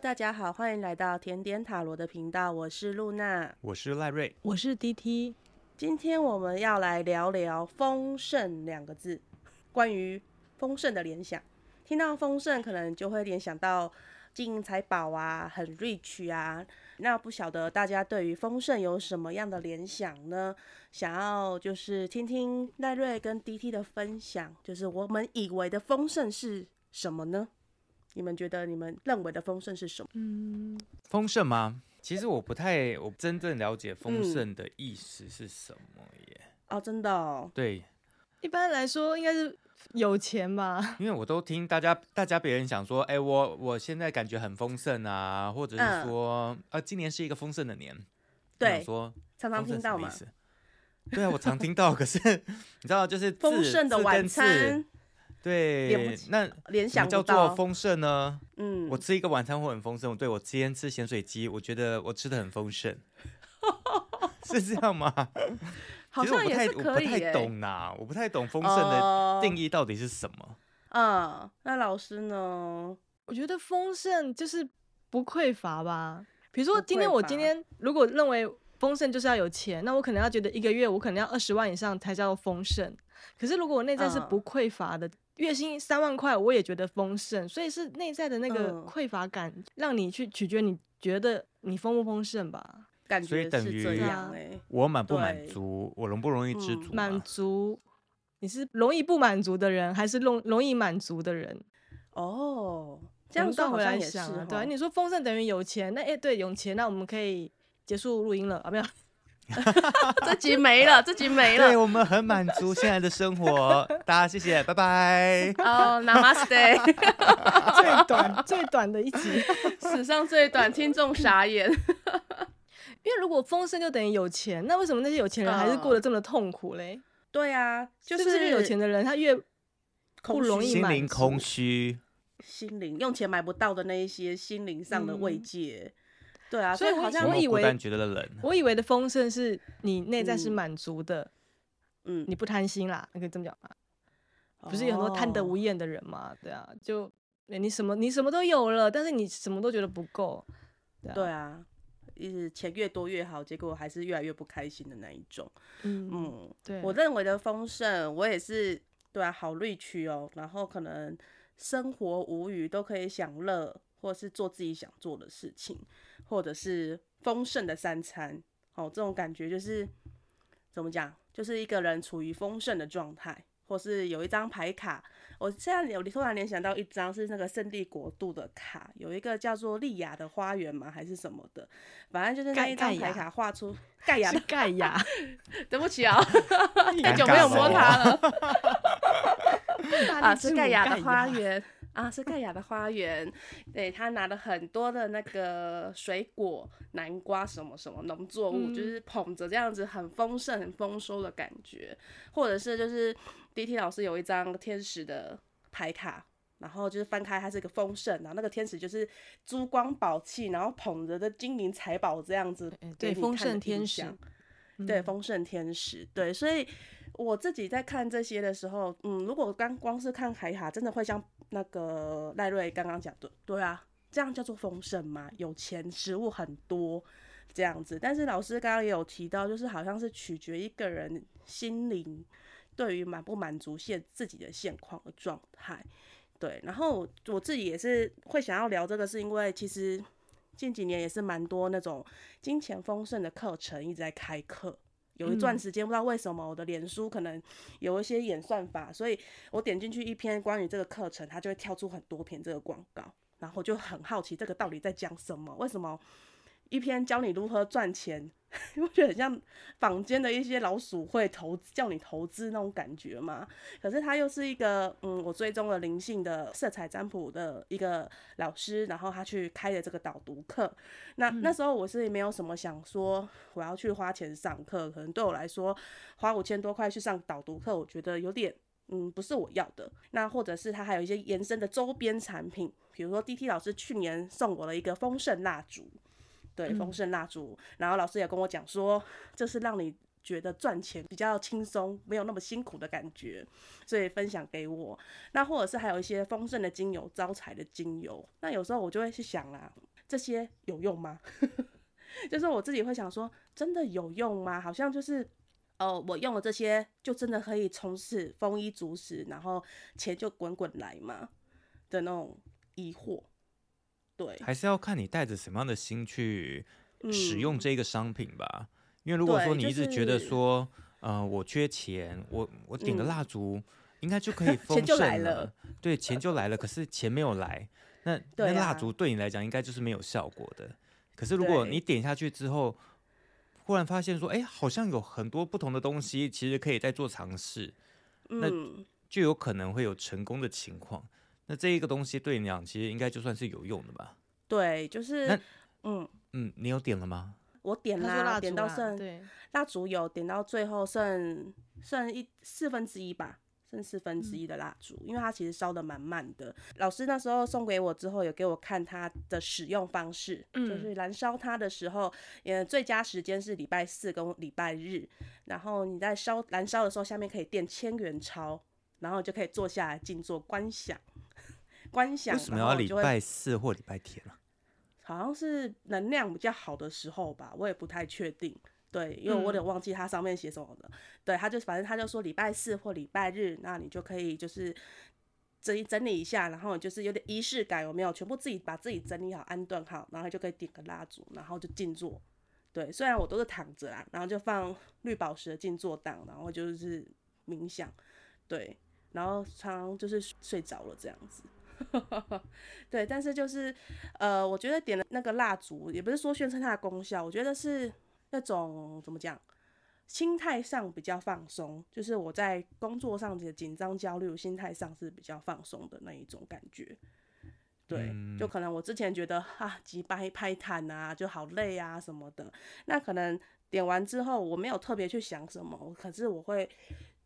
大家好，欢迎来到甜点塔罗的频道，我是露娜，我是赖瑞，我是 DT。今天我们要来聊聊丰盛两个字，关于丰盛的联想。听到丰盛，可能就会联想到金银财宝啊，很 rich 啊。那不晓得大家对于丰盛有什么样的联想呢？想要就是听听赖瑞跟 DT 的分享，就是我们以为的丰盛是什么呢？你们觉得你们认为的丰盛是什么？嗯，丰盛吗？其实我不太，我真正了解丰盛的意思是什么耶。嗯、哦，真的、哦。对，一般来说应该是有钱吧。因为我都听大家，大家别人想说，哎、欸，我我现在感觉很丰盛啊，或者是说，嗯、啊，今年是一个丰盛的年。对，说常常听到嘛。对啊，我常听到，可是 你知道，就是丰盛的晚餐。对，那联想叫做丰盛呢？嗯，我吃一个晚餐会很丰盛。对，我今天吃咸水鸡，我觉得我吃的很丰盛，是这样吗？好像也是可以。其实我不太，我不太懂呐，我不太懂丰盛的定义到底是什么。嗯，那老师呢？我觉得丰盛就是不匮乏吧。比如说，今天我今天如果认为丰盛就是要有钱，那我可能要觉得一个月我可能要二十万以上才叫做丰盛。可是如果我内在是不匮乏的。嗯月薪三万块，我也觉得丰盛，所以是内在的那个匮乏感，让你去取决你觉得你丰不丰盛吧？感觉是这样，所以等于我满不满足，我容不容易知足？满足，你是容易不满足的人，还是容容易满足的人？哦，这样倒回来想，哦，对，你说丰盛等于有钱，那哎，对，有钱，那我们可以结束录音了啊？没有。这集没了，这集没了。对，我们很满足现在的生活，大家谢谢，拜拜。哦，Namaste。最短最短的一集，史上最短，听众傻眼。因为如果丰盛就等于有钱，那为什么那些有钱人还是过得这么痛苦嘞？对啊，就是，是不是有钱的人他越不容易心灵空虚，心灵用钱买不到的那一些心灵上的慰藉。嗯对啊，所以好像我以为，我以为的丰盛是你内在是满足的，嗯，你不贪心啦，你可以这么讲吗？不是有很多贪得无厌的人嘛？对啊，就你什么你什么都有了，但是你什么都觉得不够，对啊，对啊，一直钱越多越好，结果还是越来越不开心的那一种。嗯嗯，对，我认为的丰盛，我也是对啊，好 rich 哦，然后可能生活无余都可以享乐，或者是做自己想做的事情。或者是丰盛的三餐，哦，这种感觉就是怎么讲，就是一个人处于丰盛的状态，或是有一张牌卡，我现在有突然联想到一张是那个圣地国度的卡，有一个叫做莉亚的花园嘛？还是什么的？反正就是那一张牌卡画出 盖亚的盖亚 对不起啊，太久没有摸它了，啊，是盖亚的花园。啊，是盖亚的花园，对，他拿了很多的那个水果，南瓜什么什么农作物，嗯、就是捧着这样子很丰盛、很丰收的感觉，或者是就是 DT 老师有一张天使的牌卡，然后就是翻开它是一个丰盛，然后那个天使就是珠光宝气，然后捧着的金银财宝这样子，对，丰盛天使，对，丰盛天使，对，所以。我自己在看这些的时候，嗯，如果刚光是看海卡，真的会像那个赖瑞刚刚讲的，对啊，这样叫做丰盛嘛？有钱，食物很多，这样子。但是老师刚刚也有提到，就是好像是取决一个人心灵对于满不满足现自己的现况的状态，对。然后我自己也是会想要聊这个，是因为其实近几年也是蛮多那种金钱丰盛的课程一直在开课。有一段时间不知道为什么我的脸书可能有一些演算法，所以我点进去一篇关于这个课程，它就会跳出很多篇这个广告，然后就很好奇这个到底在讲什么？为什么一篇教你如何赚钱？我觉得很像坊间的一些老鼠会投，叫你投资那种感觉嘛。可是他又是一个，嗯，我追踪了灵性的色彩占卜的一个老师，然后他去开的这个导读课。那那时候我是没有什么想说我要去花钱上课，可能对我来说花五千多块去上导读课，我觉得有点，嗯，不是我要的。那或者是他还有一些延伸的周边产品，比如说 DT 老师去年送我了一个丰盛蜡烛。对，丰盛蜡烛，然后老师也跟我讲说，这是让你觉得赚钱比较轻松，没有那么辛苦的感觉，所以分享给我。那或者是还有一些丰盛的精油、招财的精油，那有时候我就会去想啦，这些有用吗？就是我自己会想说，真的有用吗？好像就是，哦，我用了这些，就真的可以从事丰衣足食，然后钱就滚滚来嘛的那种疑惑。对，还是要看你带着什么样的心去使用这个商品吧。嗯因为如果说你一直觉得说，就是、呃，我缺钱，我我点个蜡烛，嗯、应该就可以 丰盛了，了对，钱就来了。可是钱没有来，那那蜡烛对你来讲应该就是没有效果的。可是如果你点下去之后，忽然发现说，哎，好像有很多不同的东西，其实可以再做尝试，那就有可能会有成功的情况。那这一个东西对你讲，其实应该就算是有用的吧？对，就是那嗯嗯，你有点了吗？我点啦，啦点到剩，对，蜡烛有点到最后剩剩一四分之一吧，剩四分之一的蜡烛，嗯、因为它其实烧的蛮慢的。老师那时候送给我之后，有给我看它的使用方式，嗯、就是燃烧它的时候，呃，最佳时间是礼拜四跟礼拜日，然后你在烧燃烧的时候，下面可以垫千元钞，然后就可以坐下来静坐观想，观想。为什么要礼拜四或礼拜天啊？好像是能量比较好的时候吧，我也不太确定。对，因为我有点忘记它上面写什么的。嗯、对，他就反正他就说礼拜四或礼拜日，那你就可以就是整理整理一下，然后就是有点仪式感，有没有？全部自己把自己整理好、安顿好，然后就可以点个蜡烛，然后就静坐。对，虽然我都是躺着啦，然后就放绿宝石的静坐档，然后就是冥想。对，然后常常就是睡着了这样子。对，但是就是，呃，我觉得点了那个蜡烛，也不是说宣称它的功效，我觉得是那种怎么讲，心态上比较放松，就是我在工作上的紧张焦虑，心态上是比较放松的那一种感觉。对，就可能我之前觉得啊，急掰拍坦啊，就好累啊什么的，那可能点完之后，我没有特别去想什么，可是我会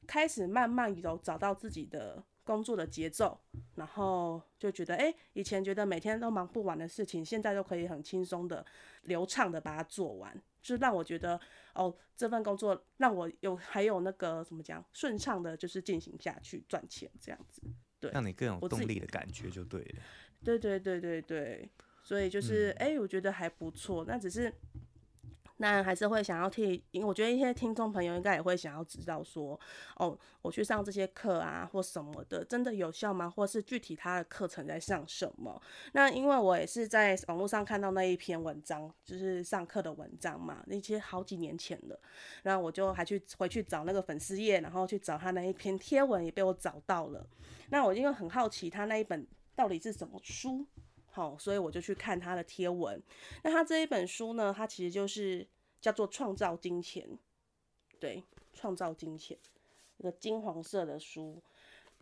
开始慢慢有找到自己的。工作的节奏，然后就觉得，哎、欸，以前觉得每天都忙不完的事情，现在都可以很轻松的、流畅的把它做完，就让我觉得，哦，这份工作让我有还有那个怎么讲，顺畅的，就是进行下去赚钱这样子，对，让你更有动力的感觉就对了。对对对对对，所以就是，哎、嗯欸，我觉得还不错，那只是。那还是会想要替，因为我觉得一些听众朋友应该也会想要知道说，哦，我去上这些课啊，或什么的，真的有效吗？或是具体他的课程在上什么？那因为我也是在网络上看到那一篇文章，就是上课的文章嘛，那些好几年前的，然后我就还去回去找那个粉丝页，然后去找他那一篇贴文，也被我找到了。那我因为很好奇他那一本到底是什么书。好，所以我就去看他的贴文。那他这一本书呢，它其实就是叫做《创造金钱》，对，《创造金钱》一个金黄色的书，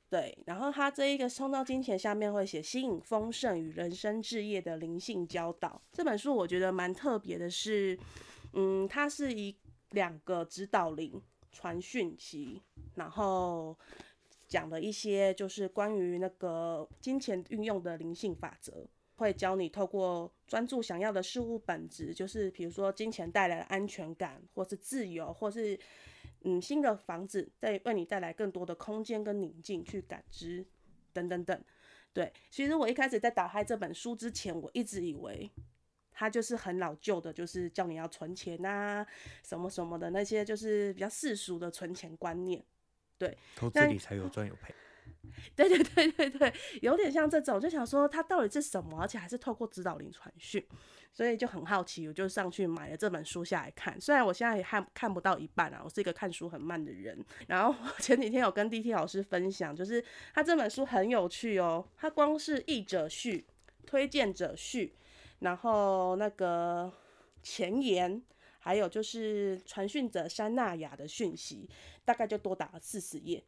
对。然后他这一个《创造金钱》下面会写“吸引丰盛与人生置业的灵性教导”。这本书我觉得蛮特别的是，嗯，它是一两个指导灵传讯息，然后。讲了一些就是关于那个金钱运用的灵性法则，会教你透过专注想要的事物本质，就是比如说金钱带来的安全感，或是自由，或是嗯新的房子，在为你带来更多的空间跟宁静去感知等等等。对，其实我一开始在打开这本书之前，我一直以为它就是很老旧的，就是叫你要存钱啊什么什么的那些，就是比较世俗的存钱观念。对，投资理财有赚有赔。对对对对对，有点像这种，就想说它到底是什么，而且还是透过指导灵传讯，所以就很好奇，我就上去买了这本书下来看。虽然我现在也看看不到一半啊，我是一个看书很慢的人。然后前几天有跟 D T 老师分享，就是他这本书很有趣哦，他光是译者序、推荐者序，然后那个前言。还有就是传讯者山纳雅的讯息，大概就多打了四十页，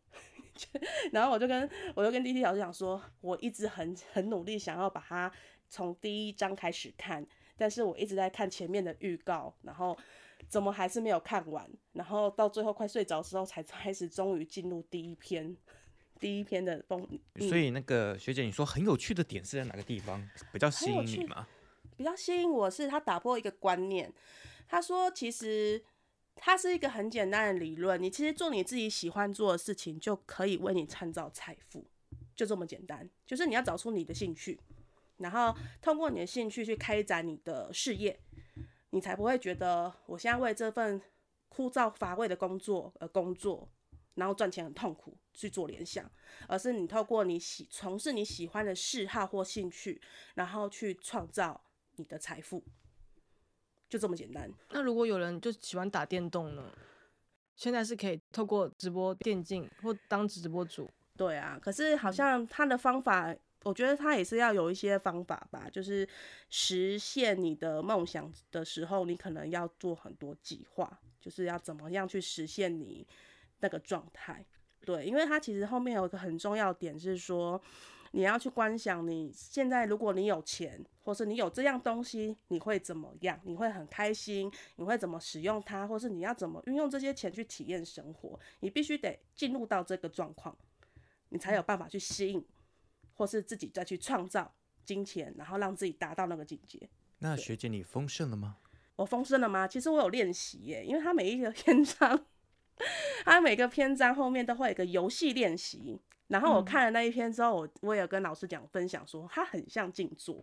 然后我就跟我就跟 D T 老师讲说，我一直很很努力想要把它从第一章开始看，但是我一直在看前面的预告，然后怎么还是没有看完，然后到最后快睡着的时候才 开始终于进入第一篇第一篇的风。所以那个学姐，你说很有趣的点是在哪个地方比较吸引你吗？比较吸引我是他打破一个观念。他说：“其实它是一个很简单的理论，你其实做你自己喜欢做的事情，就可以为你创造财富，就这么简单。就是你要找出你的兴趣，然后通过你的兴趣去开展你的事业，你才不会觉得我现在为这份枯燥乏味的工作而工作，然后赚钱很痛苦去做联想，而是你透过你喜从事你喜欢的嗜好或兴趣，然后去创造你的财富。就这么简单。那如果有人就喜欢打电动呢？现在是可以透过直播电竞或当直播主。对啊，可是好像他的方法，我觉得他也是要有一些方法吧。就是实现你的梦想的时候，你可能要做很多计划，就是要怎么样去实现你那个状态。对，因为他其实后面有一个很重要点是说。你要去观想，你现在如果你有钱，或是你有这样东西，你会怎么样？你会很开心？你会怎么使用它？或是你要怎么运用这些钱去体验生活？你必须得进入到这个状况，你才有办法去吸引，或是自己再去创造金钱，然后让自己达到那个境界。那学姐，你丰盛了吗？我丰盛了吗？其实我有练习耶，因为它每一个 篇章，它每个篇章后面都会有一个游戏练习。然后我看了那一篇之后，我我也有跟老师讲分享说，它很像静坐，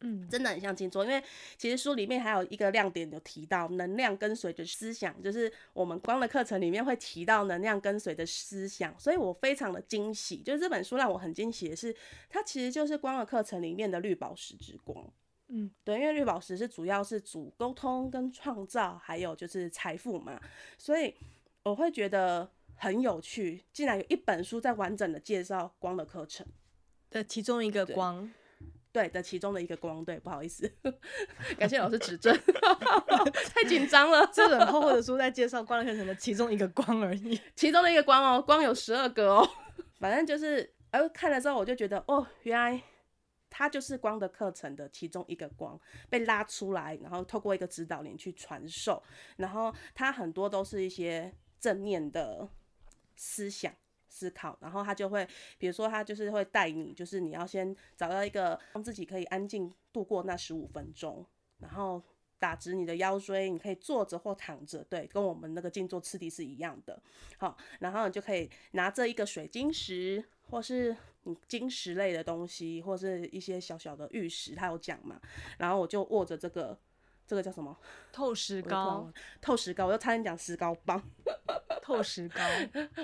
嗯，真的很像静坐。因为其实书里面还有一个亮点有提到，能量跟随着思想，就是我们光的课程里面会提到能量跟随着思想，所以我非常的惊喜。就是这本书让我很惊喜的是，它其实就是光的课程里面的绿宝石之光，嗯，对，因为绿宝石是主要是主沟通跟创造，还有就是财富嘛，所以我会觉得。很有趣，竟然有一本书在完整的介绍光的课程。的其中一个光，对，对的其中的一个光，对，不好意思，感谢老师指正，太紧张了，这本厚厚的。书在介绍光的课程的其中一个光而已，其中的一个光哦，光有十二个哦，反正就是，哎，看了之后我就觉得，哦，原来它就是光的课程的其中一个光被拉出来，然后透过一个指导灵去传授，然后它很多都是一些正面的。思想思考，然后他就会，比如说他就是会带你，就是你要先找到一个让自己可以安静度过那十五分钟，然后打直你的腰椎，你可以坐着或躺着，对，跟我们那个静坐次第是一样的。好，然后你就可以拿着一个水晶石，或是你晶石类的东西，或是一些小小的玉石，他有讲嘛，然后我就握着这个。这个叫什么？透石膏，透石膏，我又差点讲石膏棒。透石膏，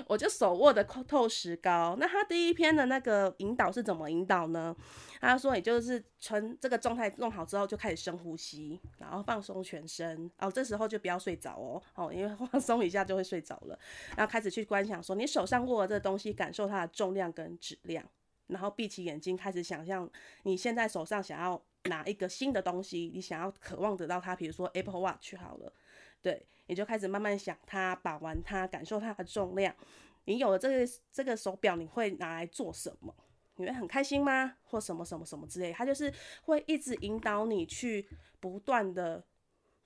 我就手握的透石膏。那他第一篇的那个引导是怎么引导呢？他说，也就是从这个状态弄好之后，就开始深呼吸，然后放松全身。哦，这时候就不要睡着哦，哦，因为 放松一下就会睡着了。然后开始去观想，说你手上握的这个东西，感受它的重量跟质量。然后闭起眼睛，开始想象你现在手上想要拿一个新的东西，你想要渴望得到它，比如说 Apple Watch 好了，对，你就开始慢慢想它，把玩它，感受它的重量。你有了这个这个手表，你会拿来做什么？你会很开心吗？或什么什么什么之类？它就是会一直引导你去不断的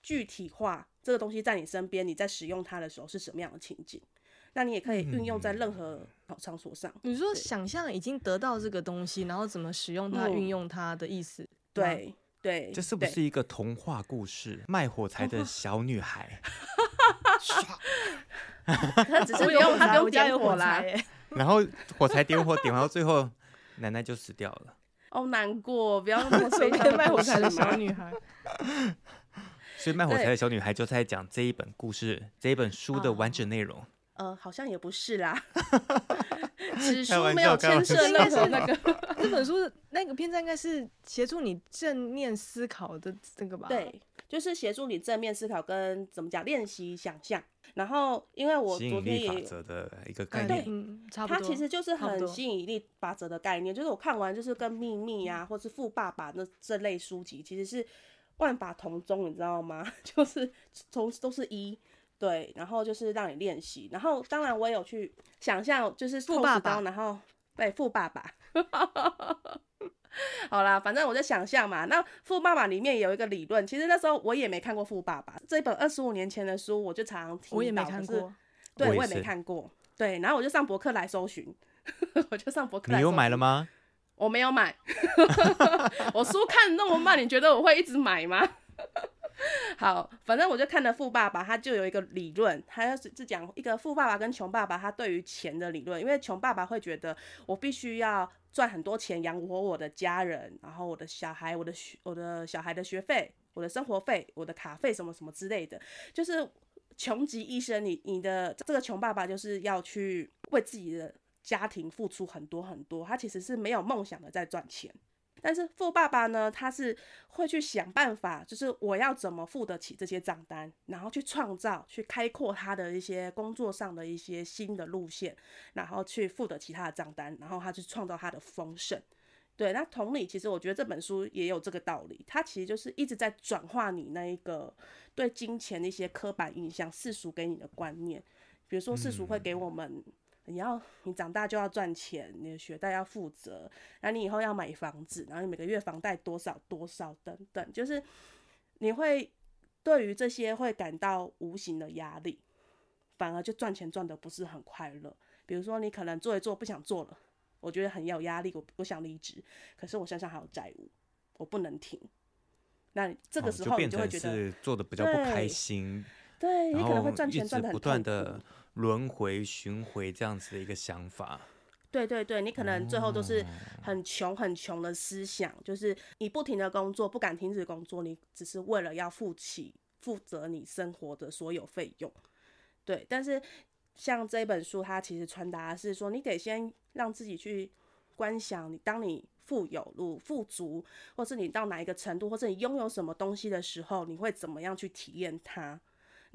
具体化这个东西在你身边，你在使用它的时候是什么样的情景。那你也可以运用在任何场所上。你说想象已经得到这个东西，然后怎么使用它、运用它的意思？对对，这是不是一个童话故事？卖火柴的 小女孩 她只是用她不用点火啦，然后火柴点火点完到最后，奶奶就死掉了。哦，难过，不要那么随便卖火柴的小女孩。所以卖火柴的小女孩就在讲这一本故事，这一本书的完整内容。呃，好像也不是啦，此书没有牵涉任何 那个。这本书那个篇章应该是协助你正念思考的这个吧？对，就是协助你正面思考跟怎么讲练习想象。然后，因为我昨天也法则的一个概念，对，嗯，差不多。它其实就是很吸引力法则的概念，就是我看完就是跟秘密啊，或是富爸爸那这类书籍，其实是万法同宗，你知道吗？就是从都是一。对，然后就是让你练习，然后当然我也有去想象，就是富爸爸，然后对富爸爸，好啦，反正我在想象嘛。那富爸爸里面有一个理论，其实那时候我也没看过富爸爸这本二十五年前的书，我就常常听到，我也没看过，对我也没看过，对，然后我就上博客来搜寻，我就上博客来，你有买了吗？我没有买，我书看那么慢，你觉得我会一直买吗？好，反正我就看了《富爸爸》，他就有一个理论，他是是讲一个富爸爸跟穷爸爸他对于钱的理论。因为穷爸爸会觉得我必须要赚很多钱养活我的家人，然后我的小孩，我的学，我的小孩的学费，我的生活费，我的卡费什么什么之类的，就是穷极一生，你你的这个穷爸爸就是要去为自己的家庭付出很多很多，他其实是没有梦想的在赚钱。但是富爸爸呢，他是会去想办法，就是我要怎么付得起这些账单，然后去创造、去开阔他的一些工作上的一些新的路线，然后去付得起他的账单，然后他去创造他的丰盛。对，那同理，其实我觉得这本书也有这个道理，它其实就是一直在转化你那一个对金钱的一些刻板印象、世俗给你的观念，比如说世俗会给我们。你要你长大就要赚钱，你的学贷要负责，然后你以后要买房子，然后你每个月房贷多少多少等等，就是你会对于这些会感到无形的压力，反而就赚钱赚的不是很快乐。比如说你可能做一做不想做了，我觉得很有压力，我我想离职，可是我身上还有债务，我不能停。那这个时候你就会觉得、做的比较不开心，对，你可能会赚钱赚得很。轮回巡回这样子的一个想法，对对对，你可能最后都是很穷很穷的思想，哦，就是你不停的工作，不敢停止工作，你只是为了要负起负责你生活的所有费用。对，但是像这本书，它其实传达的是说，你得先让自己去观想，你当你富有、如富足，或是你到哪一个程度，或是你拥有什么东西的时候，你会怎么样去体验它？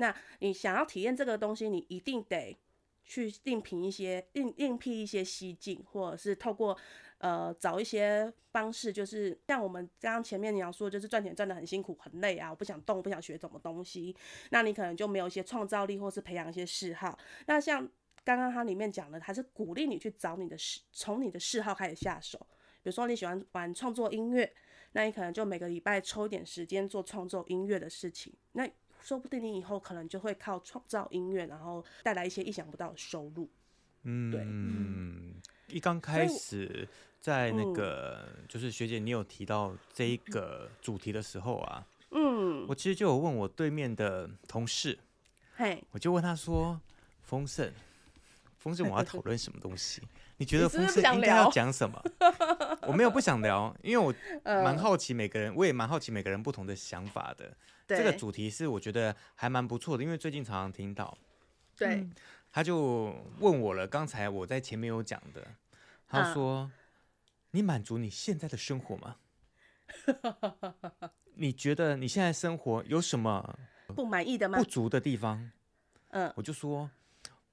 那你想要体验这个东西，你一定得去另辟一些、另另辟一些蹊径，或者是透过呃找一些方式，就是像我们刚刚前面你要说，就是赚钱赚得很辛苦、很累啊，我不想动，不想学什么东西，那你可能就没有一些创造力，或是培养一些嗜好。那像刚刚它里面讲的，它是鼓励你去找你的嗜，从你的嗜好开始下手。比如说你喜欢玩创作音乐，那你可能就每个礼拜抽一点时间做创作音乐的事情。那说不定你以后可能就会靠创造音乐，然后带来一些意想不到的收入。嗯，对。嗯，一刚开始在那个、嗯、就是学姐，你有提到这一个主题的时候啊，嗯，我其实就有问我对面的同事，嘿，我就问他说：“丰盛，丰盛，我要讨论什么东西？你觉得丰盛应该要讲什么？”我没有不想聊，因为我蛮好奇每个人，我也蛮好奇每个人不同的想法的。这个主题是我觉得还蛮不错的，因为最近常常听到。对，嗯、他就问我了，刚才我在前面有讲的，他说：“啊、你满足你现在的生活吗？你觉得你现在生活有什么不满意的吗？不足的地方？”嗯，我就说，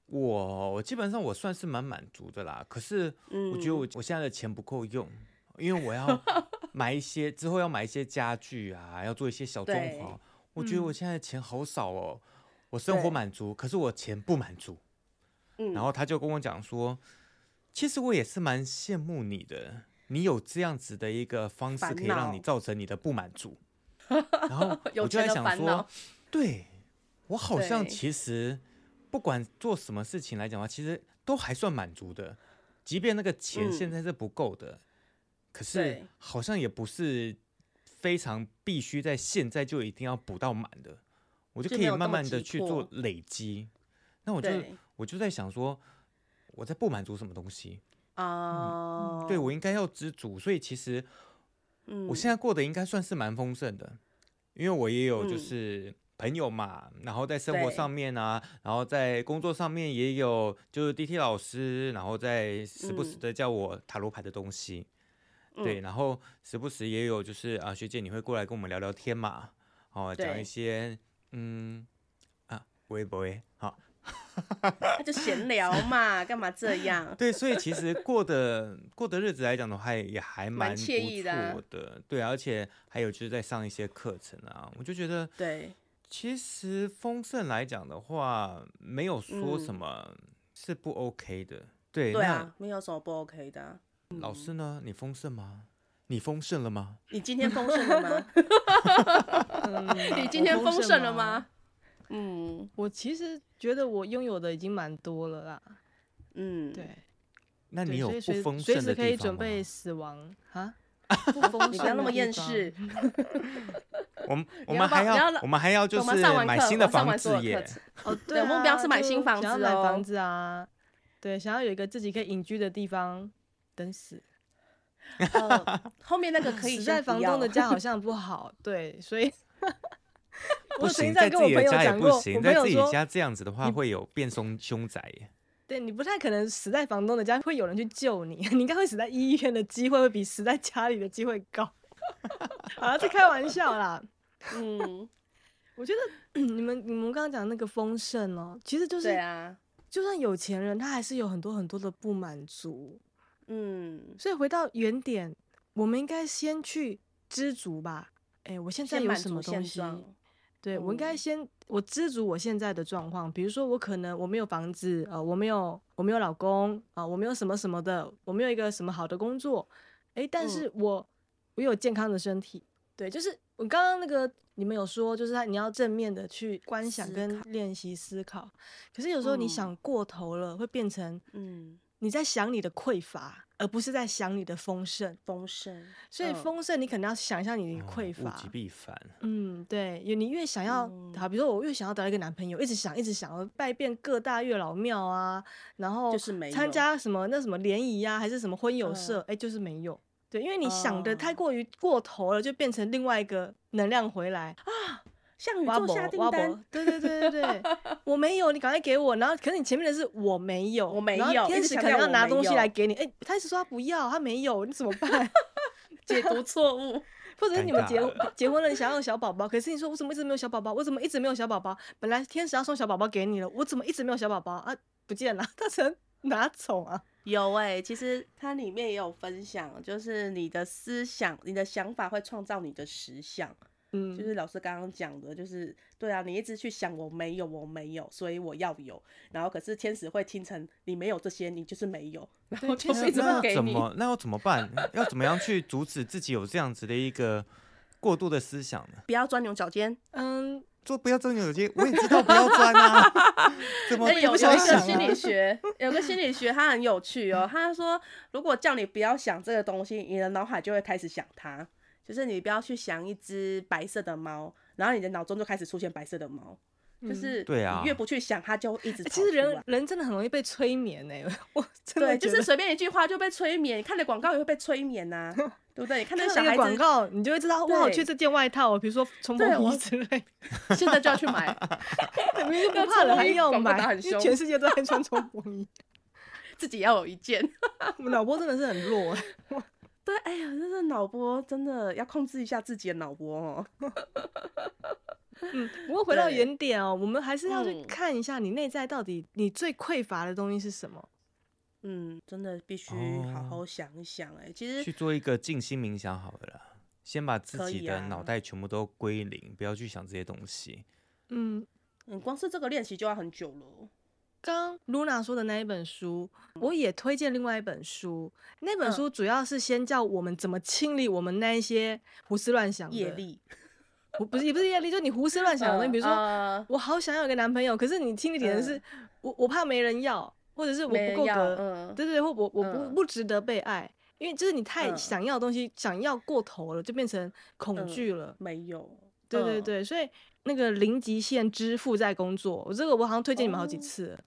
我我基本上我算是蛮满足的啦。可是我觉得我我现在的钱不够用，因为我要。买一些之后要买一些家具啊，要做一些小装潢。我觉得我现在钱好少哦，嗯、我生活满足，可是我钱不满足。嗯、然后他就跟我讲说，其实我也是蛮羡慕你的，你有这样子的一个方式可以让你造成你的不满足。然后我就在想说，对，我好像其实不管做什么事情来讲的话，其实都还算满足的，即便那个钱现在是不够的。嗯可是好像也不是非常必须在现在就一定要补到满的，我就可以慢慢的去做累积。那我就我就在想说，我在不满足什么东西？啊？对，我应该要知足。所以其实，我现在过得应该算是蛮丰盛的，因为我也有就是朋友嘛，然后在生活上面啊，然后在工作上面也有就是 DT 老师，然后在时不时的叫我塔罗牌的东西。对，然后时不时也有，就是啊，学姐你会过来跟我们聊聊天嘛？哦，讲一些嗯啊，喂不喂，好，那就闲聊嘛，干嘛这样？对，所以其实过的过的日子来讲的话，也还蛮不错的。的对，而且还有就是在上一些课程啊，我就觉得对，其实丰盛来讲的话，没有说什么是不 OK 的。嗯、对，对啊，没有什么不 OK 的。老师呢？你丰盛吗？你丰盛了吗？你今天丰盛了吗？你今天丰盛了吗？嗯，我其实觉得我拥有的已经蛮多了啦。嗯，对。那你有 不丰盛的地方吗？随时可以准备死亡啊！不丰盛，你不要那么厌世。我们 我们还要我们还要就是买新的房子耶。哦，对，目标是买新房子，想要买房子啊。对，想要有一个自己可以隐居的地方，等死。后面那个可以死在房东的家好像不好，对，所以不行，在自己的家也不行，在自己家这样子的话会有变凶凶宅耶。对，你不太可能死在房东的家，会有人去救你。你应该会死在医院的机会会比死在家里的机会高。好了，在开玩笑啦。嗯，我觉得 你们你们刚刚讲那个丰盛哦，其实就是，啊，就算有钱人，他还是有很多很多的不满足。嗯，所以回到原点，我们应该先去知足吧。哎、欸，我现在有什么东西？对，我应该先我知足我现在的状况，比如说我可能我没有房子，呃，我没有我没有老公啊、呃，我没有什么什么的，我没有一个什么好的工作，哎、欸，但是我、嗯、我有健康的身体，对，就是我刚刚那个你们有说，就是他你要正面的去观想跟练习思考，可是有时候你想过头了，会变成嗯。你在想你的匮乏，而不是在想你的丰盛。丰盛，所以丰盛，你可能要想一下你的匮乏。物极必反。嗯，对，你越想要，好，比如说我越想要得到一个男朋友，一直想，一直想，拜遍各大月老庙啊，然后参加什么那什么联谊呀，还是什么婚友社，哎，就是没有。对，因为你想的太过于过头了，就变成另外一个能量回来啊。向宇宙下订单，对对对对对，我没有，你赶快给我。然后，可是你前面的是我没有，我没有。天使可能要拿东西来给你，哎，天使说他不要，他没有，你怎么办？解读错误，或者是你们结结婚了，你想要小宝宝，可是你说我怎么一直没有小宝宝？我怎么一直没有小宝宝？本来天使要送小宝宝给你了，我怎么一直没有小宝宝啊？不见了，他成哪种啊？有哎、欸，其实它里面也有分享，就是你的思想、你的想法会创造你的实相。嗯，就是老师刚刚讲的，就是对啊，你一直去想我没有，我没有，所以我要有，然后可是天使会听成你没有这些，你就是没有，然后就是一直不给你。怎么？那要怎么办？要怎么样去阻止自己有这样子的一个过度的思想呢？不要钻牛角尖。嗯，做不要钻牛角尖，我也知道不要钻啊。怎么、欸？有有一个心理学，有个心理学，它很有趣哦。他说，如果叫你不要想这个东西，你的脑海就会开始想它。就是你不要去想一只白色的猫，然后你的脑中就开始出现白色的猫。嗯、就是对啊，你越不去想，它就一直、欸。其实人人真的很容易被催眠呢、欸，我 真的对，就是随便一句话就被催眠。你看的广告也会被催眠呐、啊，对不对？你 看那个小孩广告，你就会知道哇我好缺这件外套，比如说冲锋衣之类，现在就要去买。明明不怕了还要买，因为全世界都在穿冲锋衣，自己要有一件。我们脑波真的是很弱。对，哎呀，这个脑波真的要控制一下自己的脑波哦。嗯，不过回到原点哦，我们还是要去看一下你内在到底你最匮乏的东西是什么。嗯，真的必须好好想一想。哎，其实去做一个静心冥想好了啦，先把自己的脑袋全部都归零，不要去想这些东西。嗯，嗯，光是这个练习就要很久了。刚 Luna 说的那一本书，我也推荐另外一本书。那本书主要是先教我们怎么清理我们那一些胡思乱想的业力，不不是也不是业力，就你胡思乱想的东西。比如说，我好想要一个男朋友，可是你清理点的是我我怕没人要，或者是我不够格，对对，或我我不不值得被爱，因为就是你太想要的东西想要过头了，就变成恐惧了。没有，对对对，所以。那个零极限之负债工作，我这个我好像推荐你们好几次了。Oh.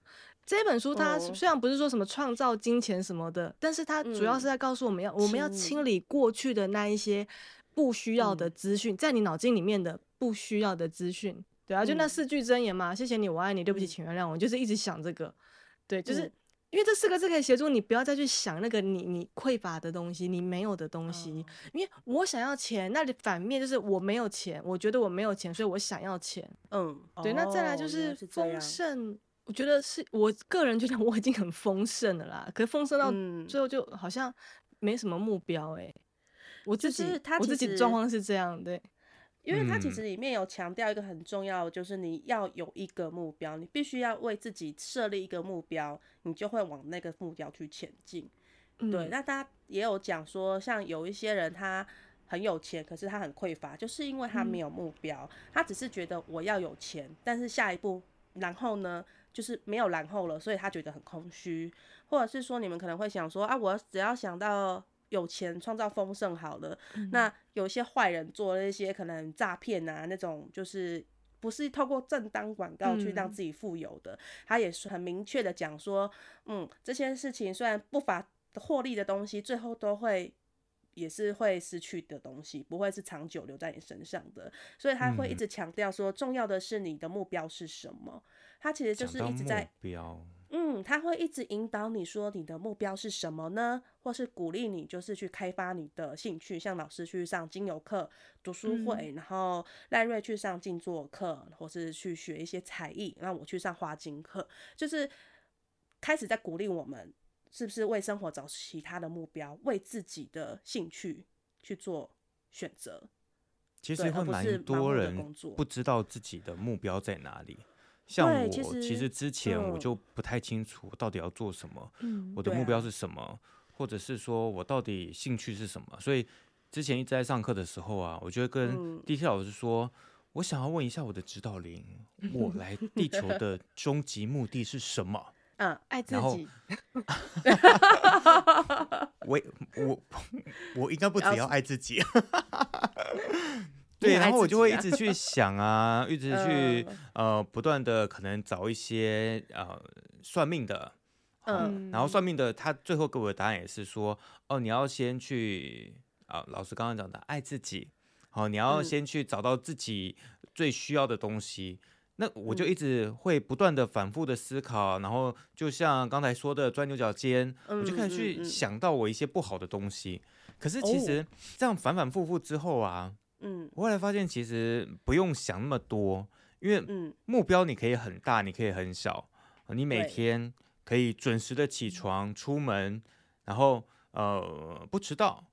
这本书它虽然不是说什么创造金钱什么的，但是它主要是在告诉我们要、嗯、我们要清理过去的那一些不需要的资讯，嗯、在你脑筋里面的不需要的资讯。对啊，就那四句真言嘛，嗯、谢谢你，我爱你，对不起，请原谅我，就是一直想这个。对，就是。嗯因为这四个字可以协助你，不要再去想那个你你匮乏的东西，你没有的东西。嗯、因为我想要钱，那里反面就是我没有钱，我觉得我没有钱，所以我想要钱。嗯，对。哦、那再来就是丰盛，我觉得是我个人觉得我已经很丰盛了啦。可是丰盛到最后就好像没什么目标哎、欸。我自己我自己状况是这样，对。因为它其实里面有强调一个很重要，就是你要有一个目标，你必须要为自己设立一个目标，你就会往那个目标去前进。嗯、对，那他也有讲说，像有一些人他很有钱，可是他很匮乏，就是因为他没有目标，嗯、他只是觉得我要有钱，但是下一步，然后呢，就是没有然后了，所以他觉得很空虚，或者是说你们可能会想说啊，我只要想到有钱创造丰盛好了，嗯、那有一些坏人做了一些可能诈骗啊那种，就是不是透过正当广告去让自己富有的，嗯、他也是很明确的讲说，嗯，这些事情虽然不法获利的东西，最后都会也是会失去的东西，不会是长久留在你身上的，所以他会一直强调说，重要的是你的目标是什么，他其实就是一直在嗯，他会一直引导你说你的目标是什么呢？或是鼓励你就是去开发你的兴趣，像老师去上精油课、读书会，嗯、然后赖瑞去上静坐课，或是去学一些才艺，让我去上花精课，就是开始在鼓励我们，是不是为生活找其他的目标，为自己的兴趣去做选择？其实会蛮多人不知道自己的目标在哪里。像我其实，之前我就不太清楚到底要做什么，嗯、我的目标是什么，啊、或者是说我到底兴趣是什么。所以之前一直在上课的时候啊，我就会跟 D.T 老师说，嗯、我想要问一下我的指导灵，我 来地球的终极目的是什么？嗯，爱自己。我我我应该不只要爱自己。对，然后我就会一直去想啊，一直去呃，不断的可能找一些呃算命的，嗯，然后算命的他最后给我的答案也是说，哦，你要先去啊，老师刚刚讲的爱自己，好，你要先去找到自己最需要的东西。那我就一直会不断的反复的思考，然后就像刚才说的钻牛角尖，我就开始去想到我一些不好的东西。可是其实这样反反复复之后啊。嗯，我后来发现其实不用想那么多，因为目标你可以很大，你可以很小，你每天可以准时的起床出门，然后呃不迟到，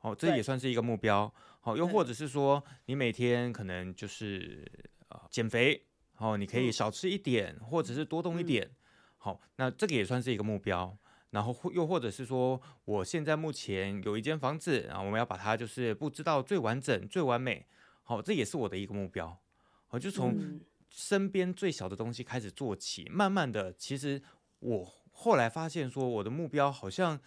哦，这也算是一个目标。好，又或者是说你每天可能就是呃减肥，哦，你可以少吃一点，或者是多动一点，好，那这个也算是一个目标。然后或又或者是说，我现在目前有一间房子，然后我们要把它就是布置到最完整、最完美，好，这也是我的一个目标。我就从身边最小的东西开始做起，慢慢的，其实我后来发现说，我的目标好像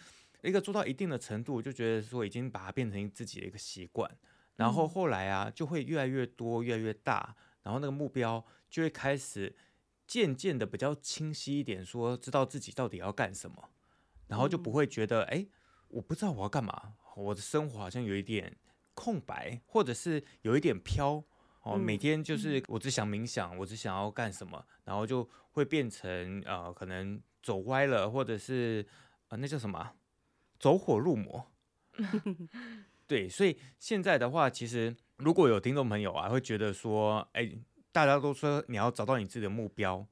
一个做到一定的程度，我就觉得说已经把它变成自己的一个习惯，然后后来啊，就会越来越多、越来越大，然后那个目标就会开始渐渐的比较清晰一点，说知道自己到底要干什么。然后就不会觉得，哎，我不知道我要干嘛，我的生活好像有一点空白，或者是有一点飘，哦，每天就是我只想冥想，我只想要干什么，然后就会变成呃，可能走歪了，或者是呃，那叫什么，走火入魔。对，所以现在的话，其实如果有听众朋友啊，会觉得说，哎，大家都说你要找到你自己的目标。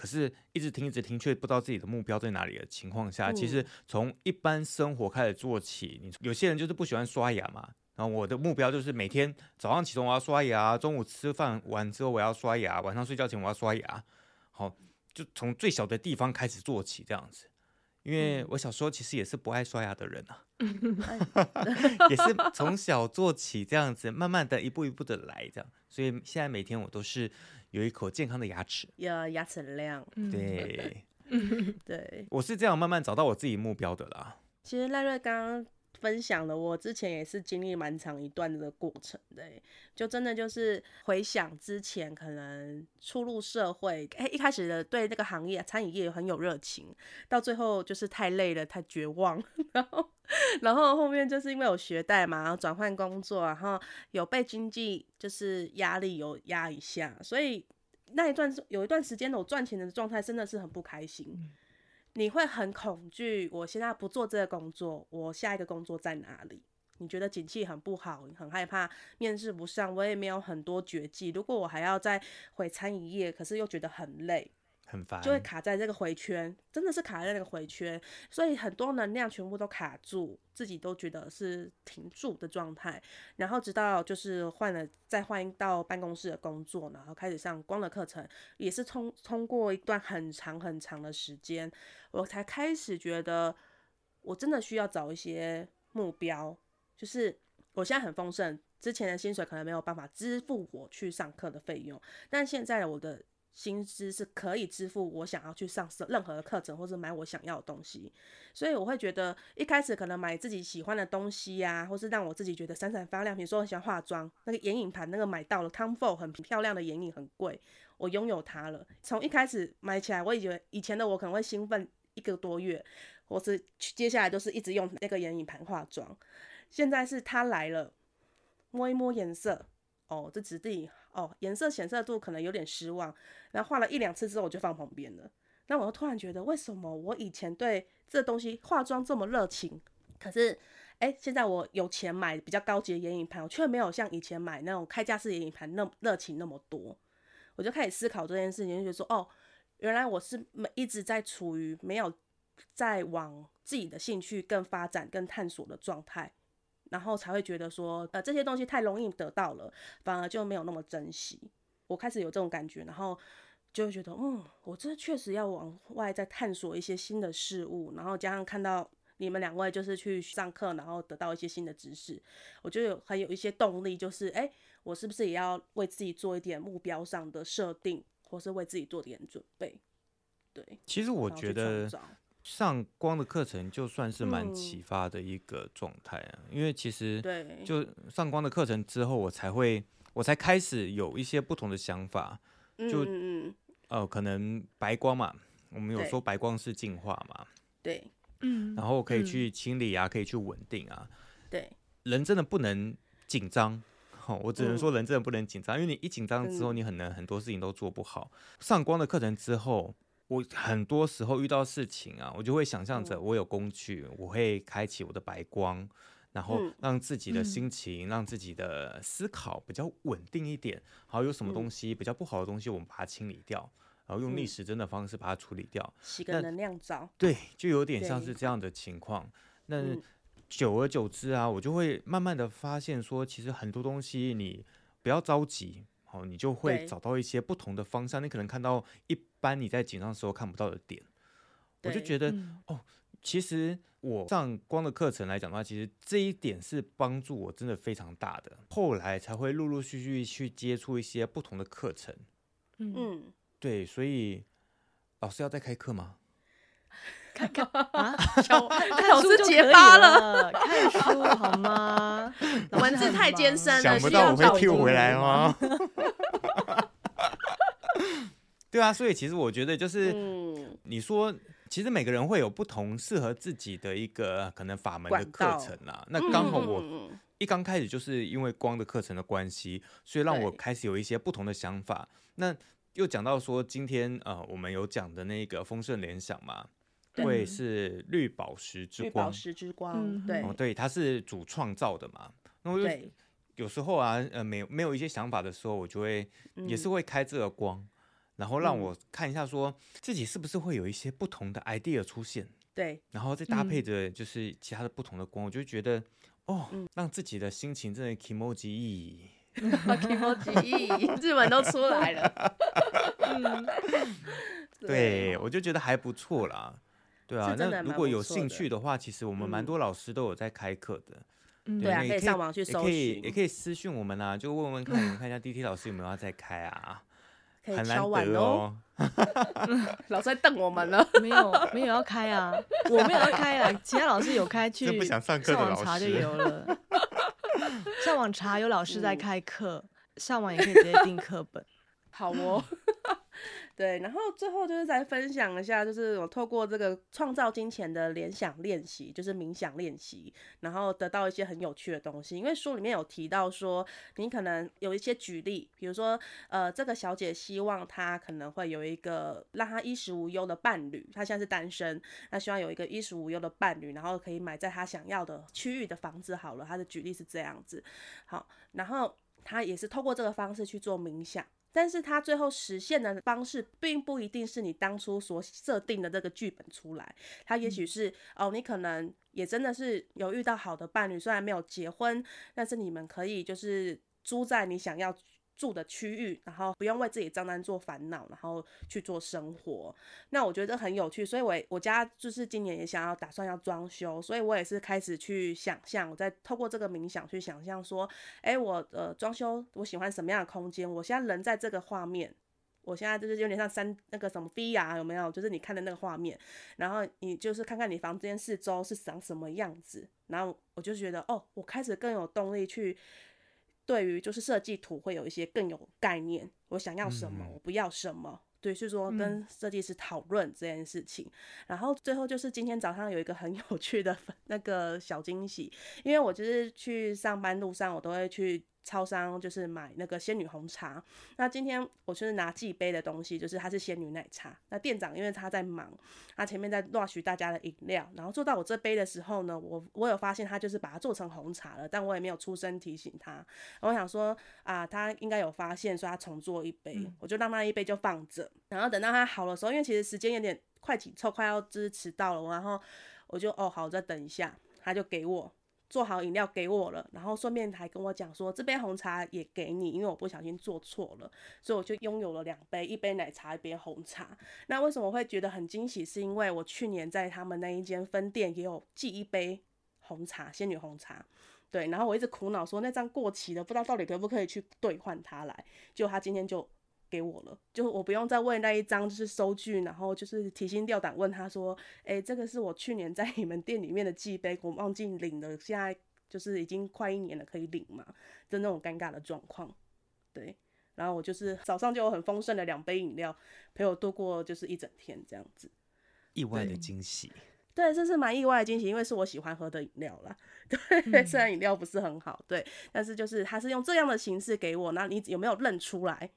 可是，一直听，一直听，却不知道自己的目标在哪里的情况下，其实从一般生活开始做起。你有些人就是不喜欢刷牙嘛，然后我的目标就是每天早上起床我要刷牙，中午吃饭完之后我要刷牙，晚上睡觉前我要刷牙。好，就从最小的地方开始做起，这样子。因为我小时候其实也是不爱刷牙的人啊，也是从小做起这样子，慢慢的一步一步的来这样。所以现在每天我都是。有一口健康的牙齿，要牙齿亮，对，对，我是这样慢慢找到我自己目标的啦。其实赖瑞刚刚分享了，我之前也是经历蛮长一段的过程的，就真的就是回想之前可能初入社会，哎，一开始的对那个行业餐饮业很有热情，到最后就是太累了，太绝望，然后。然后后面就是因为有学贷嘛，然后转换工作，然后有被经济就是压力有压一下，所以那一段有一段时间的我赚钱的状态真的是很不开心。你会很恐惧，我现在不做这个工作，我下一个工作在哪里？你觉得景气很不好，你很害怕面试不上，我也没有很多绝技。如果我还要再回餐饮业，可是又觉得很累。很烦，就会卡在这个回圈，真的是卡在那个回圈，所以很多能量全部都卡住，自己都觉得是停住的状态。然后直到就是换了，再换到办公室的工作，然后开始上光的课程，也是通通过一段很长很长的时间，我才开始觉得我真的需要找一些目标。就是我现在很丰盛，之前的薪水可能没有办法支付我去上课的费用，但现在我的。薪资是可以支付我想要去上任何的课程，或者买我想要的东西，所以我会觉得一开始可能买自己喜欢的东西呀、啊，或是让我自己觉得闪闪发亮。比如说我喜欢化妆，那个眼影盘那个买到了，Tom Ford 很漂亮的眼影很贵，我拥有它了。从一开始买起来，我以为以前的我可能会兴奋一个多月，或是接下来都是一直用那个眼影盘化妆。现在是它来了，摸一摸颜色，哦，这质地。哦，颜色显色度可能有点失望，然后画了一两次之后我就放旁边了。那我又突然觉得，为什么我以前对这东西化妆这么热情，可是，哎，现在我有钱买比较高级的眼影盘，我却没有像以前买那种开架式眼影盘那热情那么多。我就开始思考这件事情，就觉得说，哦，原来我是没一直在处于没有在往自己的兴趣更发展、更探索的状态。然后才会觉得说，呃，这些东西太容易得到了，反而就没有那么珍惜。我开始有这种感觉，然后就会觉得，嗯，我这确实要往外再探索一些新的事物。然后加上看到你们两位就是去上课，然后得到一些新的知识，我就有很有一些动力，就是，哎，我是不是也要为自己做一点目标上的设定，或是为自己做点准备？对，其实我觉得。上光的课程就算是蛮启发的一个状态啊，嗯、因为其实对。就上光的课程之后，我才会，我才开始有一些不同的想法，就嗯。呃，可能白光嘛，我们有说白光是净化嘛，对，嗯，然后可以去清理啊，可以去稳定啊，对，人真的不能紧张，哦，我只能说人真的不能紧张，因为你一紧张之后，你很能很多事情都做不好。上光的课程之后。我很多时候遇到事情啊，我就会想象着我有工具，我会开启我的白光，然后让自己的心情、让自己的思考比较稳定一点。好，有什么东西比较不好的东西，我们把它清理掉，然后用逆时针的方式把它处理掉，洗个能量澡。对，就有点像是这样的情况。那久而久之啊，我就会慢慢的发现说，其实很多东西你不要着急。好，你就会找到一些不同的方向。你可能看到一般你在紧张时候看不到的点，我就觉得、嗯、哦，其实我上光的课程来讲的话，其实这一点是帮助我真的非常大的。后来才会陆陆续续去接触一些不同的课程。嗯，对，所以老师要再开课吗？看看 啊，老师结巴了，看书好吗？文字太艰深了，想不到我会 Q 回来吗？对啊，所以其实我觉得就是，你说，其实每个人会有不同适合自己的一个可能法门的课程啊。那刚好我一刚开始就是因为光的课程的关系，所以让我开始有一些不同的想法。那又讲到说，今天呃，我们有讲的那个丰盛联想嘛。会是绿宝石之光，绿宝石之光，对，哦，对，它是主创造的嘛。那我就有时候啊，呃，没有没有一些想法的时候，我就会也是会开这个光，然后让我看一下，说自己是不是会有一些不同的 idea 出现，对，然后再搭配着就是其他的不同的光，我就觉得哦，让自己的心情真的 kimoji，kimoji，日文都出来了，嗯。对，我就觉得还不错啦。对啊，那如果有兴趣的话，其实我们蛮多老师都有在开课的。嗯，对啊，可以上网去搜寻，也可以也可以私讯我们啊，就问问看，你们看一下 DT 老师有没有要再开啊？很难得哦。老师在瞪我们了，没有没有要开啊，我没有要开啊，其他老师有开，去不想上课的老师，上网查就有了。上网查有老师在开课，上网也可以直接订课本。好哦。对，然后最后就是再分享一下，就是我透过这个创造金钱的联想练习，就是冥想练习，然后得到一些很有趣的东西。因为书里面有提到说，你可能有一些举例，比如说，呃，这个小姐希望她可能会有一个让她衣食无忧的伴侣，她现在是单身，她希望有一个衣食无忧的伴侣，然后可以买在她想要的区域的房子。好了，她的举例是这样子。好，然后她也是透过这个方式去做冥想。但是他最后实现的方式，并不一定是你当初所设定的这个剧本出来。他也许是哦，你可能也真的是有遇到好的伴侣，虽然没有结婚，但是你们可以就是租在你想要住的区域，然后不用为自己账单做烦恼，然后去做生活。那我觉得很有趣，所以我我家就是今年也想要打算要装修，所以我也是开始去想象，我在透过这个冥想去想象说，哎，我呃装修我喜欢什么样的空间？我现在人在这个画面，我现在就是有点像三那个什么 VR 有没有？就是你看的那个画面，然后你就是看看你房间四周是长什么样子，然后我就觉得哦，我开始更有动力去对于就是设计图会有一些更有概念，我想要什么，我不要什么。对，是说跟设计师讨论这件事情，嗯，然后最后就是今天早上有一个很有趣的那个小惊喜，因为我就是去上班路上，我都会去。超商就是买那个仙女红茶。那今天我就是拿寄杯的东西，就是它是仙女奶茶。那店长因为他在忙，他前面在 rush 大家的饮料，然后做到我这杯的时候呢，我我有发现他就是把它做成红茶了，但我也没有出声提醒他。我想说啊，他应该有发现，所以他重做一杯，我就让他一杯就放着。然后等到他好的时候，因为其实时间有点快紧凑，快要就是迟到了，然后我就哦好，再等一下，他就给我。做好饮料给我了，然后顺便还跟我讲说，这杯红茶也给你，因为我不小心做错了，所以我就拥有了两杯，一杯奶茶，一杯红茶。那为什么会觉得很惊喜？是因为我去年在他们那一间分店也有寄一杯红茶，仙女红茶，对。然后我一直苦恼说那张过期的，不知道到底可不可以去兑换它来。就他今天就。给我了，就我不用再为那一张就是收据，然后就是提心吊胆问他说，哎、欸，这个是我去年在你们店里面的寄杯，我忘记领了，现在就是已经快一年了，可以领吗？就那种尴尬的状况，对。然后我就是早上就有很丰盛的两杯饮料陪我度过就是一整天这样子，意外的惊喜。对，这是蛮意外的惊喜，因为是我喜欢喝的饮料啦。对，嗯、虽然饮料不是很好，对，但是就是他是用这样的形式给我，那你有没有认出来？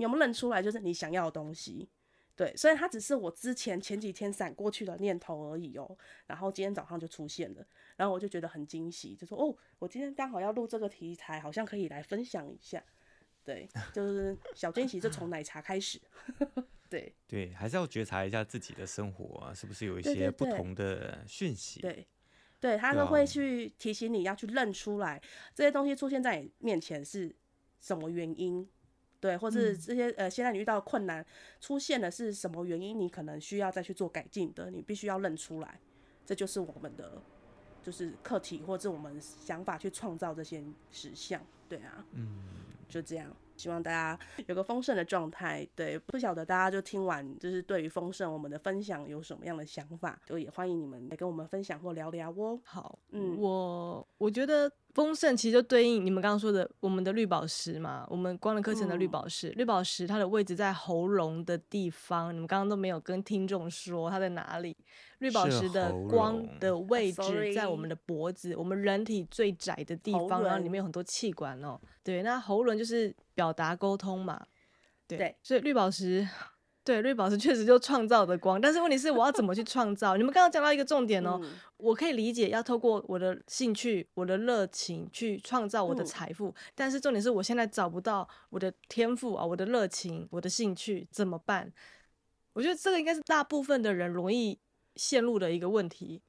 你有没有认出来？就是你想要的东西，对，所以它只是我之前前几天闪过去的念头而已哦。然后今天早上就出现了，然后我就觉得很惊喜，就说哦，我今天刚好要录这个题材，好像可以来分享一下。对，就是小惊喜，就从奶茶开始。对对，还是要觉察一下自己的生活啊，是不是有一些不同的讯息？对对，他都会去提醒你要去认出来这些东西出现在你面前是什么原因。对，或是这些呃，现在你遇到困难出现的是什么原因？你可能需要再去做改进的，你必须要认出来，这就是我们的就是课题，或者我们想法去创造这些实像。对啊，嗯，就这样。希望大家有个丰盛的状态，对，不晓得大家就听完，就是对于丰盛我们的分享有什么样的想法，就也欢迎你们来跟我们分享或聊聊哦。好，嗯，我我觉得丰盛其实就对应你们刚刚说的我们的绿宝石嘛，我们光的课程的绿宝石，嗯、绿宝石它的位置在喉咙的地方，你们刚刚都没有跟听众说它在哪里。绿宝石的光的位置在我们的脖子，我们人体最窄的地方，然后里面有很多气管哦。对，那喉轮就是表达沟通嘛。对，对，所以绿宝石，对，绿宝石确实就创造的光。但是问题是，我要怎么去创造？你们刚刚讲到一个重点哦，嗯、我可以理解要透过我的兴趣、我的热情去创造我的财富，嗯、但是重点是我现在找不到我的天赋啊，我的热情、我的兴趣怎么办？我觉得这个应该是大部分的人容易。陷入的一个问题，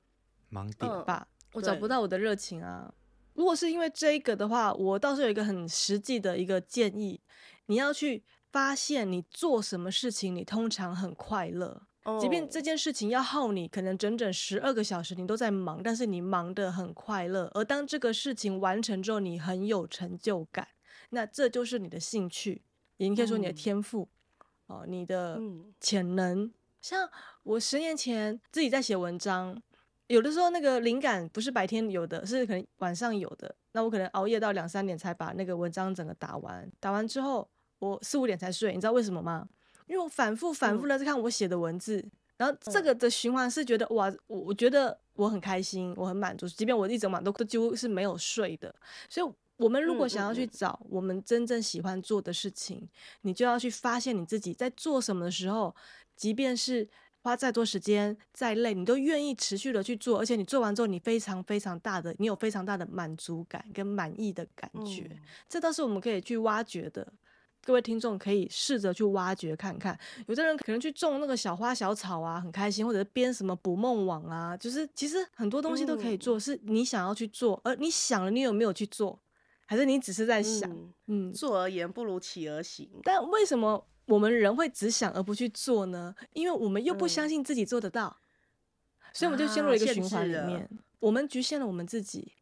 盲点吧，我找不到我的热情啊。如果是因为这个的话，我倒是有一个很实际的一个建议，你要去发现你做什么事情，你通常很快乐，即便这件事情要耗你可能整整十二个小时，你都在忙，但是你忙得很快乐。而当这个事情完成之后，你很有成就感，那这就是你的兴趣，也你可以说你的天赋哦，你的潜能。像我十年前自己在写文章，有的时候那个灵感不是白天有的，是可能晚上有的。那我可能熬夜到两三点才把那个文章整个打完，打完之后我四五点才睡。你知道为什么吗？因为我反复反复的在看我写的文字，嗯、然后这个的循环是觉得哇，我我觉得我很开心，我很满足，即便我一整晚都都几乎是没有睡的。所以，我们如果想要去找我们真正喜欢做的事情，嗯嗯嗯，你就要去发现你自己在做什么的时候。即便是花再多时间、再累，你都愿意持续的去做，而且你做完之后，你非常非常大的，你有非常大的满足感跟满意的感觉，嗯、这倒是我们可以去挖掘的。各位听众可以试着去挖掘看看。有的人可能去种那个小花小草啊，很开心，或者是编什么捕梦网啊，就是其实很多东西都可以做，嗯、是你想要去做，而你想了，你有没有去做？还是你只是在想？嗯，嗯坐而言不如起而行。但为什么？我们人会只想而不去做呢？因为我们又不相信自己做得到，嗯、所以我们就陷入了一个循环里面。啊、我们局限了我们自己，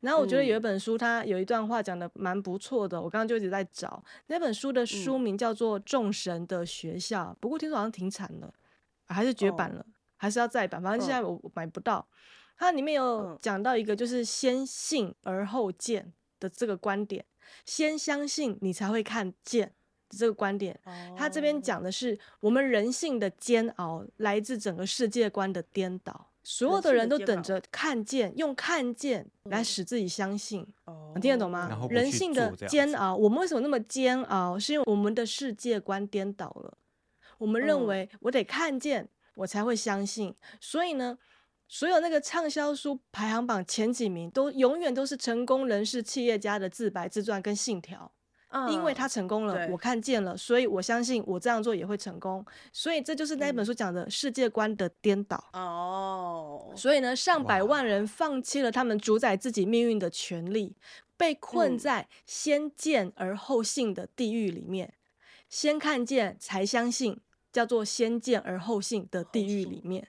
然后我觉得有一本书，它有一段话讲的蛮不错的，我刚刚就一直在找。那本书的书名叫做《众神的学校》，不过听说好像停产了，还是绝版了，还是要再版，反正现在我买不到。它里面有讲到一个就是先信而后见的这个观点，先相信你才会看见这个观点。他这边讲的是我们人性的煎熬来自整个世界观的颠倒。所有的人都等着看见，用看见来使自己相信。哦、嗯，听得懂吗？人性的煎熬，我们为什么那么煎熬？是因为我们的世界观颠倒了。我们认为我得看见，我才会相信。所以呢，所有那个畅销书排行榜前几名，都永远都是成功人士、企业家的自白自传跟信条。因为他成功了，我看见了，所以我相信我这样做也会成功。所以这就是那本书讲的世界观的颠倒。哦，所以呢，上百万人放弃了他们主宰自己命运的权利，被困在先见而后信的地狱里面。先看见才相信，叫做先见而后信的地狱里面。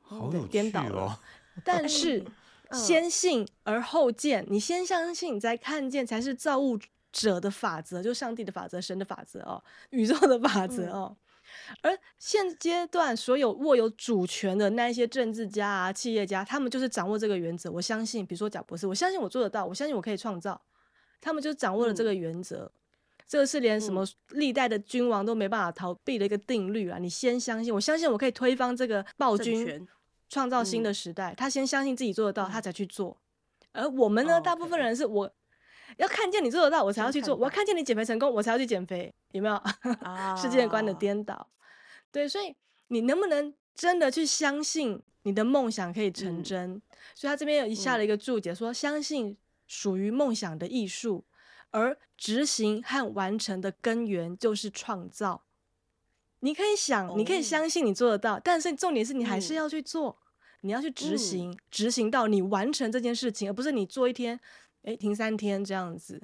好有趣哦。颠倒了。但是 先信而后见，你先相信，你再看见，才是造物者的法则，就是上帝的法则、神的法则哦，宇宙的法则哦。嗯、而现阶段所有握有主权的那一些政治家啊、企业家，他们就是掌握这个原则。我相信，比如说贾博士，我相信我做得到，我相信我可以创造。他们就掌握了这个原则，嗯、这个是连什么历代的君王都没办法逃避的一个定律啊！你先相信，我相信我可以推翻这个暴君，创造新的时代。嗯、他先相信自己做得到，他才去做。而我们呢，哦、大部分人是我。要看见你做得到，我才要去做；我要看见你减肥成功，我才要去减肥。有没有？啊、世界观的颠倒。对，所以你能不能真的去相信你的梦想可以成真？嗯、所以他这边有下了一个注解说，说、嗯、相信属于梦想的艺术，而执行和完成的根源就是创造。你可以想，哦、你可以相信你做得到，但是重点是你还是要去做，嗯、你要去执行，执行到你完成这件事情，而不是你做一天。诶，停三天这样子，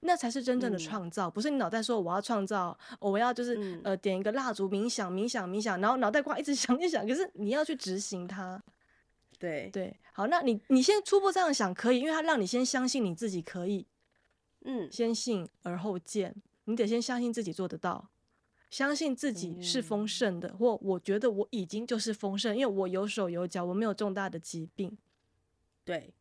那才是真正的创造，嗯、不是你脑袋说我要创造，我要就是、嗯、呃点一个蜡烛冥想冥想冥想，然后脑袋瓜一直 想一想，可是你要去执行它。对对，好，那你你先初步这样想可以，因为它让你先相信你自己可以，嗯，先信而后见，你得先相信自己做得到，相信自己是丰盛的，嗯、或我觉得我已经就是丰盛，因为我有手有脚，我没有重大的疾病。对。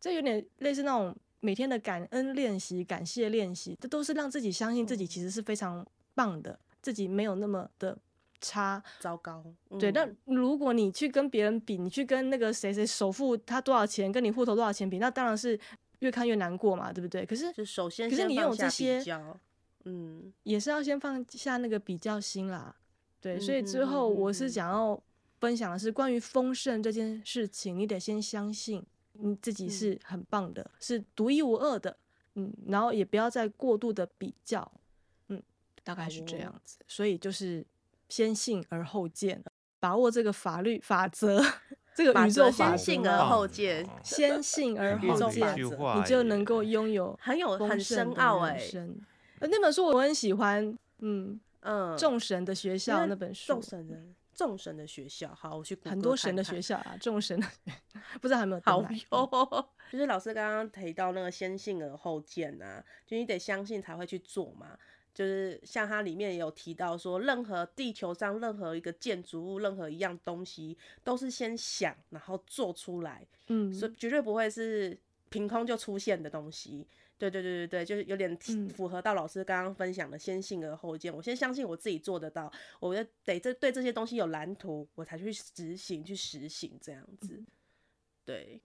这有点类似那种每天的感恩练习、感谢练习，这都是让自己相信自己其实是非常棒的，自己没有那么的差、糟糕。嗯、对，但如果你去跟别人比，你去跟那个谁谁首付他多少钱，跟你户头多少钱比，那当然是越看越难过嘛，对不对？可是，就首先，可是你拥有这些，嗯，也是要先放下那个比较心啦。对，所以之后我是想要分享的是关于丰盛这件事情，你得先相信。你自己是很棒的，嗯、是独一无二的，嗯，然后也不要再过度的比较，嗯，大概是这样子。哦、所以就是先信而后见，把握这个法律法则，这个宇宙法则，先信而后见，先信而后见，你就能够拥有很有很深奥哎。那本书我很喜欢，嗯嗯，众神的学校那本书，众神的。众神的学校，好，我去。很多神的学校啊，众神的，不知道还有没有？好哟，就是老师刚刚提到那个先信而后见啊，就你得相信才会去做嘛。就是像它里面也有提到说，任何地球上任何一个建筑物，任何一样东西，都是先想然后做出来，嗯，所以绝对不会是凭空就出现的东西。对对对对对，就是有点符合到老师刚刚分享的先信而后见。嗯、我先相信我自己做得到，我就得这对这些东西有蓝图，我才去执行去实行这样子。对，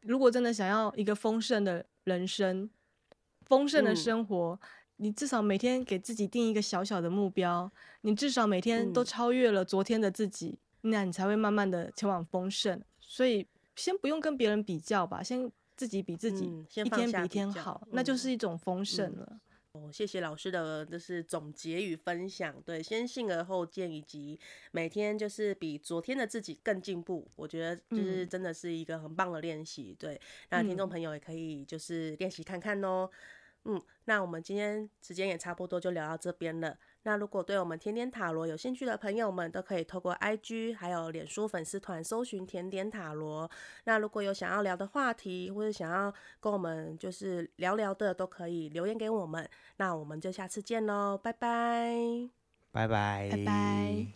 如果真的想要一个丰盛的人生，丰盛的生活，嗯、你至少每天给自己定一个小小的目标，你至少每天都超越了昨天的自己，嗯、那你才会慢慢的前往丰盛。所以先不用跟别人比较吧，先。自己比自己一天比一天好，嗯、那就是一种丰盛了。哦，谢谢老师的，就是总结与分享。对，先信而后见，以及每天就是比昨天的自己更进步。我觉得就是真的是一个很棒的练习。对，那听众朋友也可以就是练习看看哦。嗯，那我们今天时间也差不多，就聊到这边了。那如果对我们甜点塔罗有兴趣的朋友们，都可以透过 IG 还有脸书粉丝团搜寻甜点塔罗。那如果有想要聊的话题，或者想要跟我们就是聊聊的，都可以留言给我们。那我们就下次见喽，拜拜，拜拜，拜拜。